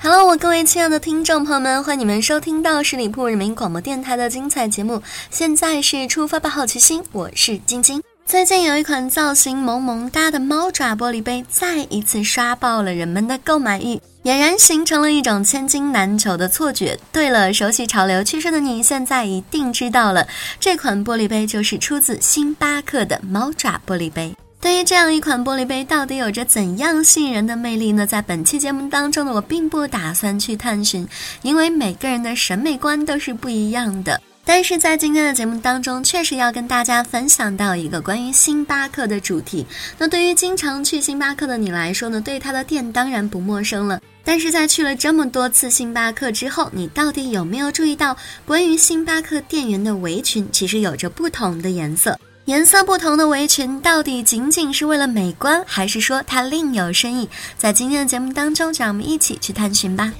Hello，我各位亲爱的听众朋友们，欢迎你们收听到十里铺人民广播电台的精彩节目。现在是出发吧，好奇心，我是晶晶。最近有一款造型萌萌哒的猫爪玻璃杯，再一次刷爆了人们的购买欲，俨然形成了一种千金难求的错觉。对了，熟悉潮流趋势的你，现在一定知道了，这款玻璃杯就是出自星巴克的猫爪玻璃杯。对于这样一款玻璃杯，到底有着怎样吸引人的魅力呢？在本期节目当中呢，我并不打算去探寻，因为每个人的审美观都是不一样的。但是在今天的节目当中，确实要跟大家分享到一个关于星巴克的主题。那对于经常去星巴克的你来说呢，对它的店当然不陌生了。但是在去了这么多次星巴克之后，你到底有没有注意到，关于星巴克店员的围裙其实有着不同的颜色？颜色不同的围裙到底仅仅是为了美观，还是说它另有深意？在今天的节目当中，让我们一起去探寻吧。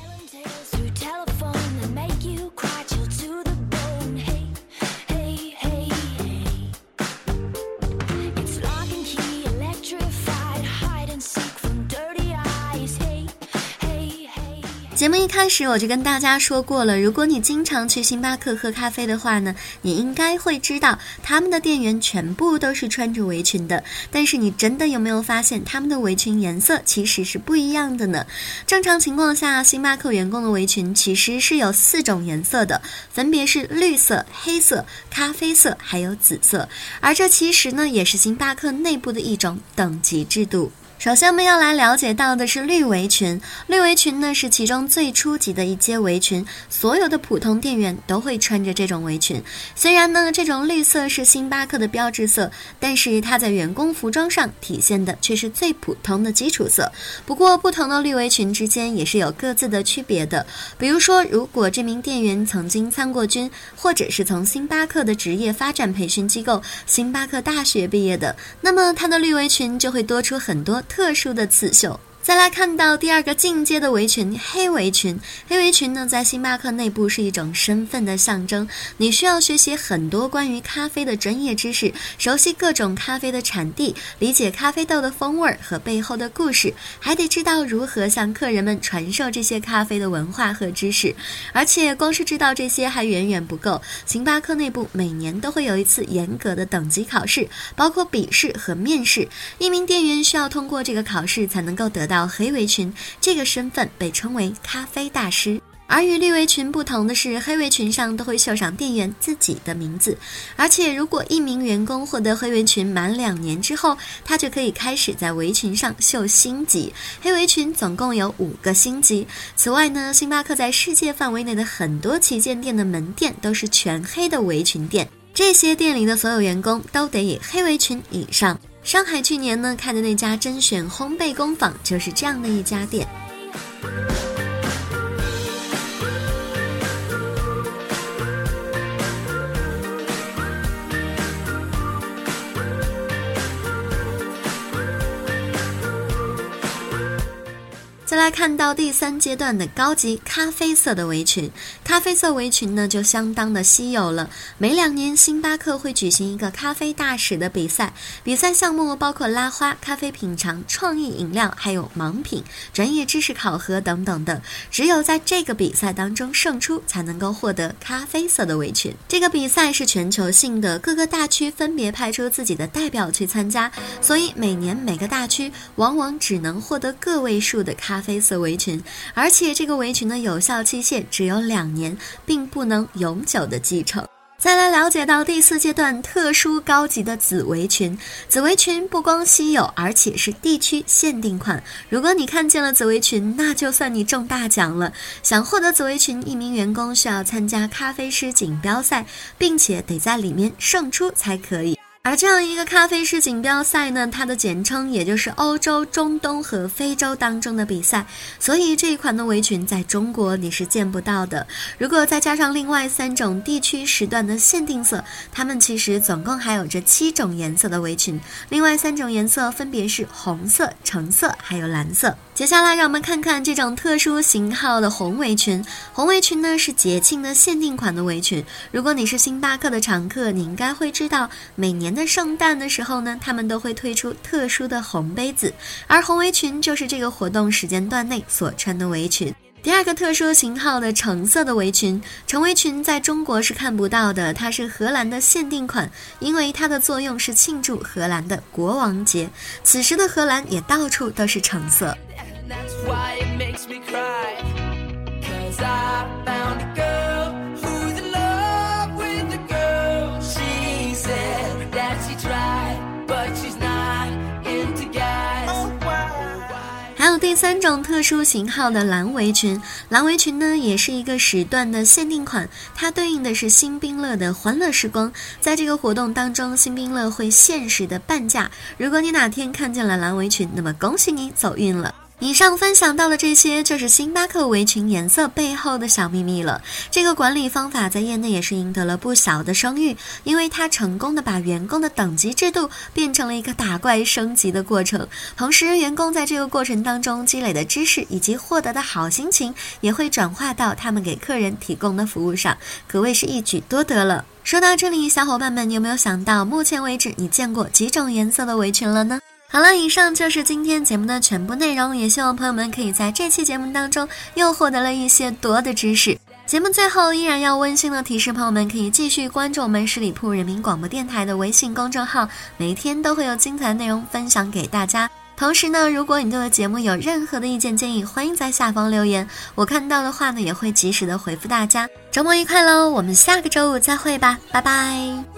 节目一开始我就跟大家说过了，如果你经常去星巴克喝咖啡的话呢，你应该会知道他们的店员全部都是穿着围裙的。但是你真的有没有发现他们的围裙颜色其实是不一样的呢？正常情况下，星巴克员工的围裙其实是有四种颜色的，分别是绿色、黑色、咖啡色还有紫色。而这其实呢，也是星巴克内部的一种等级制度。首先，我们要来了解到的是绿围裙。绿围裙呢是其中最初级的一阶围裙，所有的普通店员都会穿着这种围裙。虽然呢这种绿色是星巴克的标志色，但是它在员工服装上体现的却是最普通的基础色。不过，不同的绿围裙之间也是有各自的区别的。比如说，如果这名店员曾经参过军，或者是从星巴克的职业发展培训机构星巴克大学毕业的，那么他的绿围裙就会多出很多。特殊的刺绣。再来看到第二个进阶的围裙，黑围裙。黑围裙呢，在星巴克内部是一种身份的象征。你需要学习很多关于咖啡的专业知识，熟悉各种咖啡的产地，理解咖啡豆的风味和背后的故事，还得知道如何向客人们传授这些咖啡的文化和知识。而且，光是知道这些还远远不够。星巴克内部每年都会有一次严格的等级考试，包括笔试和面试。一名店员需要通过这个考试，才能够得到。到黑围裙这个身份被称为咖啡大师，而与绿围裙不同的是，黑围裙上都会绣上店员自己的名字。而且，如果一名员工获得黑围裙满两年之后，他就可以开始在围裙上绣星级。黑围裙总共有五个星级。此外呢，星巴克在世界范围内的很多旗舰店的门店都是全黑的围裙店，这些店里的所有员工都得以黑围裙以上。上海去年呢开的那家甄选烘焙工坊就是这样的一家店。再来看到第三阶段的高级咖啡色的围裙，咖啡色围裙呢就相当的稀有了。每两年，星巴克会举行一个咖啡大使的比赛，比赛项目包括拉花、咖啡品尝、创意饮料，还有盲品、专业知识考核等等的。只有在这个比赛当中胜出，才能够获得咖啡色的围裙。这个比赛是全球性的，各个大区分别派出自己的代表去参加，所以每年每个大区往往只能获得个位数的咖。咖啡色围裙，而且这个围裙的有效期限只有两年，并不能永久的继承。再来了解到第四阶段特殊高级的紫围裙，紫围裙不光稀有，而且是地区限定款。如果你看见了紫围裙，那就算你中大奖了。想获得紫围裙，一名员工需要参加咖啡师锦标赛，并且得在里面胜出才可以。而这样一个咖啡师锦标赛呢，它的简称也就是欧洲、中东和非洲当中的比赛，所以这一款的围裙在中国你是见不到的。如果再加上另外三种地区时段的限定色，它们其实总共还有着七种颜色的围裙，另外三种颜色分别是红色、橙色还有蓝色。接下来让我们看看这种特殊型号的红围裙。红围裙呢是节庆的限定款的围裙。如果你是星巴克的常客，你应该会知道，每年的圣诞的时候呢，他们都会推出特殊的红杯子，而红围裙就是这个活动时间段内所穿的围裙。第二个特殊型号的橙色的围裙，橙围裙在中国是看不到的，它是荷兰的限定款，因为它的作用是庆祝荷兰的国王节。此时的荷兰也到处都是橙色。That's why it makes me cry cause i found a girl who's in love with the girl she said that she tried but she's not into guys 还有第三种特殊型号的蓝围裙蓝围裙呢也是一个时段的限定款它对应的是新冰乐的欢乐时光在这个活动当中新冰乐会限时的半价如果你哪天看见了蓝围裙那么恭喜你走运了以上分享到的这些，就是星巴克围裙颜色背后的小秘密了。这个管理方法在业内也是赢得了不小的声誉，因为它成功的把员工的等级制度变成了一个打怪升级的过程。同时，员工在这个过程当中积累的知识以及获得的好心情，也会转化到他们给客人提供的服务上，可谓是一举多得了。说到这里，小伙伴们，你有没有想到，目前为止你见过几种颜色的围裙了呢？好了，以上就是今天节目的全部内容，也希望朋友们可以在这期节目当中又获得了一些多的知识。节目最后依然要温馨的提示朋友们，可以继续关注我们十里铺人民广播电台的微信公众号，每天都会有精彩内容分享给大家。同时呢，如果你对节目有任何的意见建议，欢迎在下方留言，我看到的话呢也会及时的回复大家。周末愉快喽，我们下个周五再会吧，拜拜。